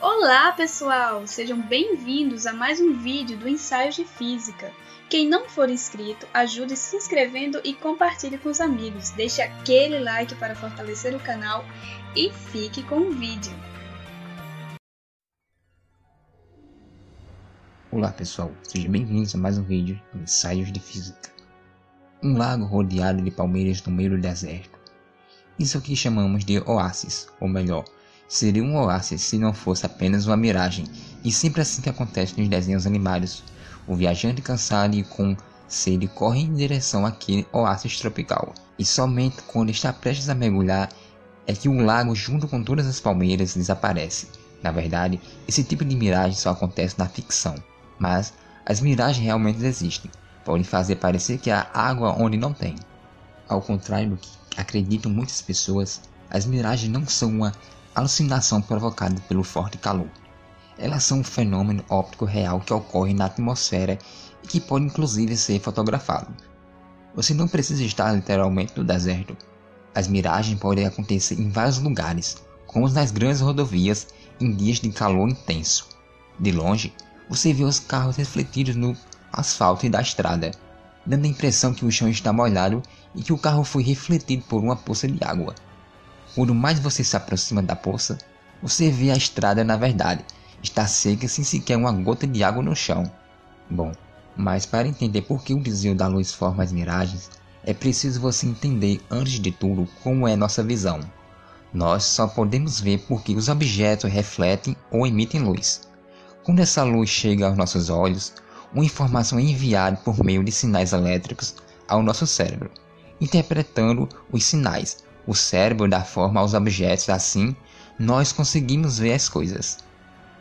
Olá, pessoal! Sejam bem-vindos a mais um vídeo do Ensaio de Física. Quem não for inscrito, ajude se inscrevendo e compartilhe com os amigos. Deixe aquele like para fortalecer o canal e fique com o vídeo. Olá, pessoal! Sejam bem-vindos a mais um vídeo do Ensaios de Física. Um lago rodeado de palmeiras no meio do deserto. Isso aqui chamamos de oásis, ou melhor, Seria um oásis se não fosse apenas uma miragem, e sempre assim que acontece nos desenhos animados. O viajante cansado e com sede corre em direção àquele oásis tropical, e somente quando está prestes a mergulhar é que o lago, junto com todas as palmeiras, desaparece. Na verdade, esse tipo de miragem só acontece na ficção, mas as miragens realmente existem, podem fazer parecer que há água onde não tem. Ao contrário do que acreditam muitas pessoas, as miragens não são uma alucinação provocada pelo forte calor. Elas são um fenômeno óptico real que ocorre na atmosfera e que pode inclusive ser fotografado. Você não precisa estar literalmente no deserto. As miragens podem acontecer em vários lugares, como nas grandes rodovias em dias de calor intenso. De longe, você vê os carros refletidos no asfalto da estrada, dando a impressão que o chão está molhado e que o carro foi refletido por uma poça de água. Quanto mais você se aproxima da poça, você vê a estrada na verdade está seca sem sequer uma gota de água no chão. Bom, mas para entender por que o desvio da luz forma as miragens, é preciso você entender antes de tudo como é nossa visão. Nós só podemos ver porque os objetos refletem ou emitem luz. Quando essa luz chega aos nossos olhos, uma informação é enviada por meio de sinais elétricos ao nosso cérebro, interpretando os sinais o cérebro dá forma aos objetos, assim, nós conseguimos ver as coisas.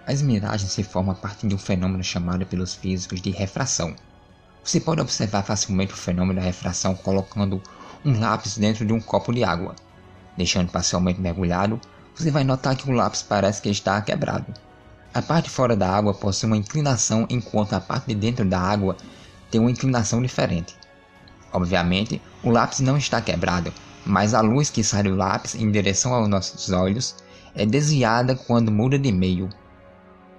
As miragens se formam a partir de um fenômeno chamado pelos físicos de refração. Você pode observar facilmente o fenômeno da refração colocando um lápis dentro de um copo de água. Deixando parcialmente mergulhado, você vai notar que o lápis parece que está quebrado. A parte fora da água possui uma inclinação enquanto a parte de dentro da água tem uma inclinação diferente. Obviamente, o lápis não está quebrado, mas a luz que sai do lápis em direção aos nossos olhos é desviada quando muda de meio.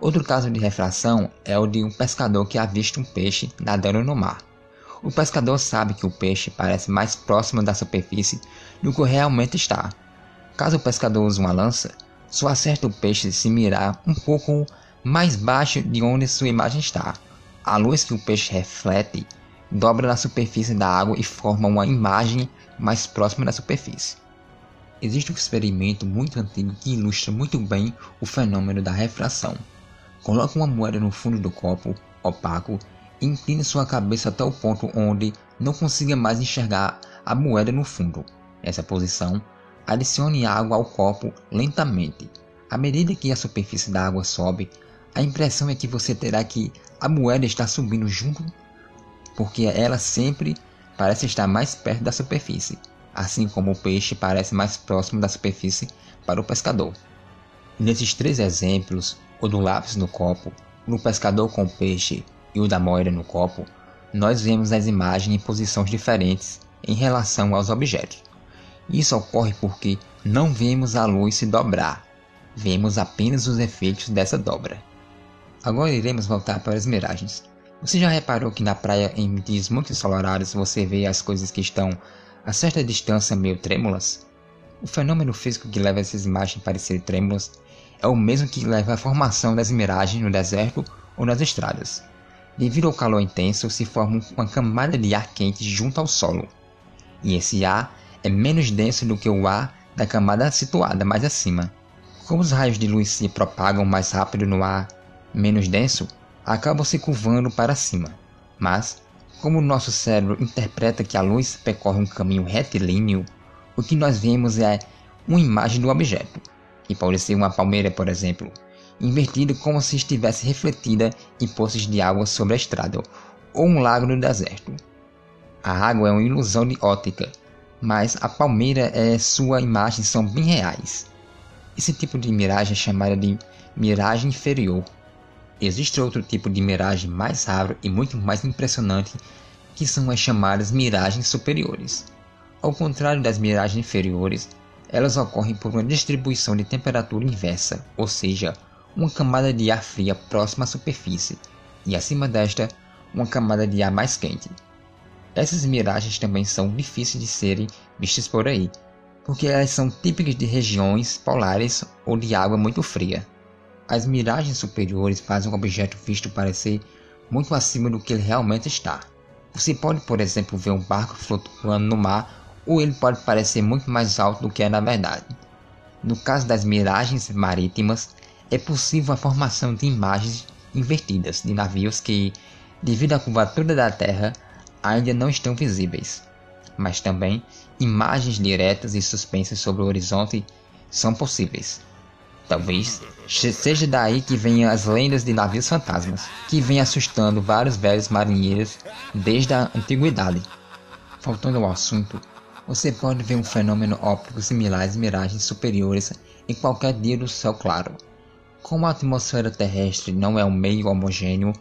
Outro caso de refração é o de um pescador que avista um peixe nadando no mar. O pescador sabe que o peixe parece mais próximo da superfície do que realmente está. Caso o pescador use uma lança, só acerta o peixe se mirar um pouco mais baixo de onde sua imagem está. A luz que o peixe reflete dobra na superfície da água e forma uma imagem mais próxima da superfície. Existe um experimento muito antigo que ilustra muito bem o fenômeno da refração. Coloque uma moeda no fundo do copo, opaco, e incline sua cabeça até o ponto onde não consiga mais enxergar a moeda no fundo. Nessa posição, adicione água ao copo lentamente. À medida que a superfície da água sobe, a impressão é que você terá que a moeda está subindo junto porque ela sempre parece estar mais perto da superfície, assim como o peixe parece mais próximo da superfície para o pescador. Nesses três exemplos, o do lápis no copo, o do pescador com o peixe e o da moeda no copo, nós vemos as imagens em posições diferentes em relação aos objetos. Isso ocorre porque não vemos a luz se dobrar, vemos apenas os efeitos dessa dobra. Agora iremos voltar para as miragens. Você já reparou que na praia em dias muito ensolarados você vê as coisas que estão a certa distância meio trêmulas? O fenômeno físico que leva essas imagens a parecerem trêmulas é o mesmo que leva à formação das miragens no deserto ou nas estradas. Devido ao calor intenso, se forma uma camada de ar quente junto ao solo. E esse ar é menos denso do que o ar da camada situada mais acima. Como os raios de luz se propagam mais rápido no ar menos denso, acabam se curvando para cima. Mas, como nosso cérebro interpreta que a luz percorre um caminho retilíneo, o que nós vemos é uma imagem do objeto, que pode ser uma palmeira, por exemplo, invertida como se estivesse refletida em poços de água sobre a estrada, ou um lago no deserto. A água é uma ilusão de ótica, mas a palmeira e sua imagem são bem reais. Esse tipo de miragem é chamada de miragem inferior Existe outro tipo de miragem mais raro e muito mais impressionante, que são as chamadas miragens superiores. Ao contrário das miragens inferiores, elas ocorrem por uma distribuição de temperatura inversa, ou seja, uma camada de ar fria próxima à superfície, e acima desta, uma camada de ar mais quente. Essas miragens também são difíceis de serem vistas por aí, porque elas são típicas de regiões polares ou de água muito fria. As miragens superiores fazem o objeto visto parecer muito acima do que ele realmente está. Você pode, por exemplo, ver um barco flutuando no mar, ou ele pode parecer muito mais alto do que é na verdade. No caso das miragens marítimas, é possível a formação de imagens invertidas de navios que, devido à curvatura da Terra, ainda não estão visíveis. Mas também imagens diretas e suspensas sobre o horizonte são possíveis. Talvez seja daí que venham as lendas de navios fantasmas, que vêm assustando vários velhos marinheiros desde a antiguidade. Voltando ao assunto, você pode ver um fenômeno óptico similar às miragens superiores em qualquer dia do céu claro. Como a atmosfera terrestre não é um meio homogêneo,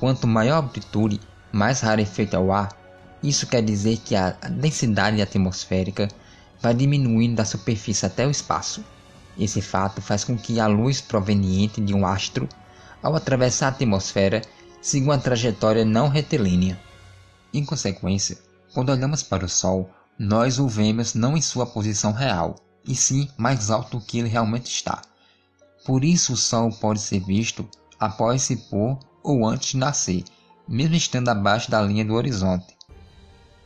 quanto maior a amplitude, mais rarefeito é o ar, isso quer dizer que a densidade atmosférica vai diminuindo da superfície até o espaço. Esse fato faz com que a luz proveniente de um astro, ao atravessar a atmosfera, siga uma trajetória não retilínea. Em consequência, quando olhamos para o Sol, nós o vemos não em sua posição real, e sim mais alto do que ele realmente está. Por isso o Sol pode ser visto após se pôr ou antes de nascer, mesmo estando abaixo da linha do horizonte.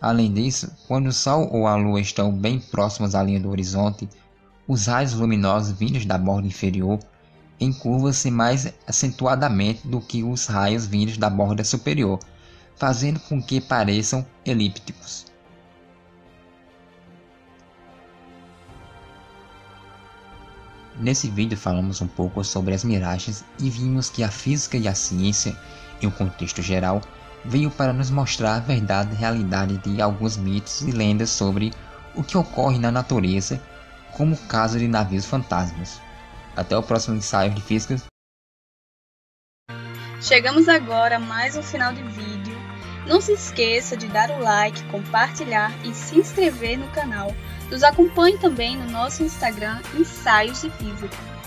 Além disso, quando o Sol ou a Lua estão bem próximos à linha do horizonte, os raios luminosos vindos da borda inferior encurvam-se mais acentuadamente do que os raios vindos da borda superior, fazendo com que pareçam elípticos. Nesse vídeo falamos um pouco sobre as miragens e vimos que a física e a ciência, em um contexto geral, veio para nos mostrar a verdade e realidade de alguns mitos e lendas sobre o que ocorre na natureza como o caso de navios fantasmas. Até o próximo ensaio de física. Chegamos agora a mais um final de vídeo. Não se esqueça de dar o like, compartilhar e se inscrever no canal. Nos acompanhe também no nosso Instagram Ensaios de Física.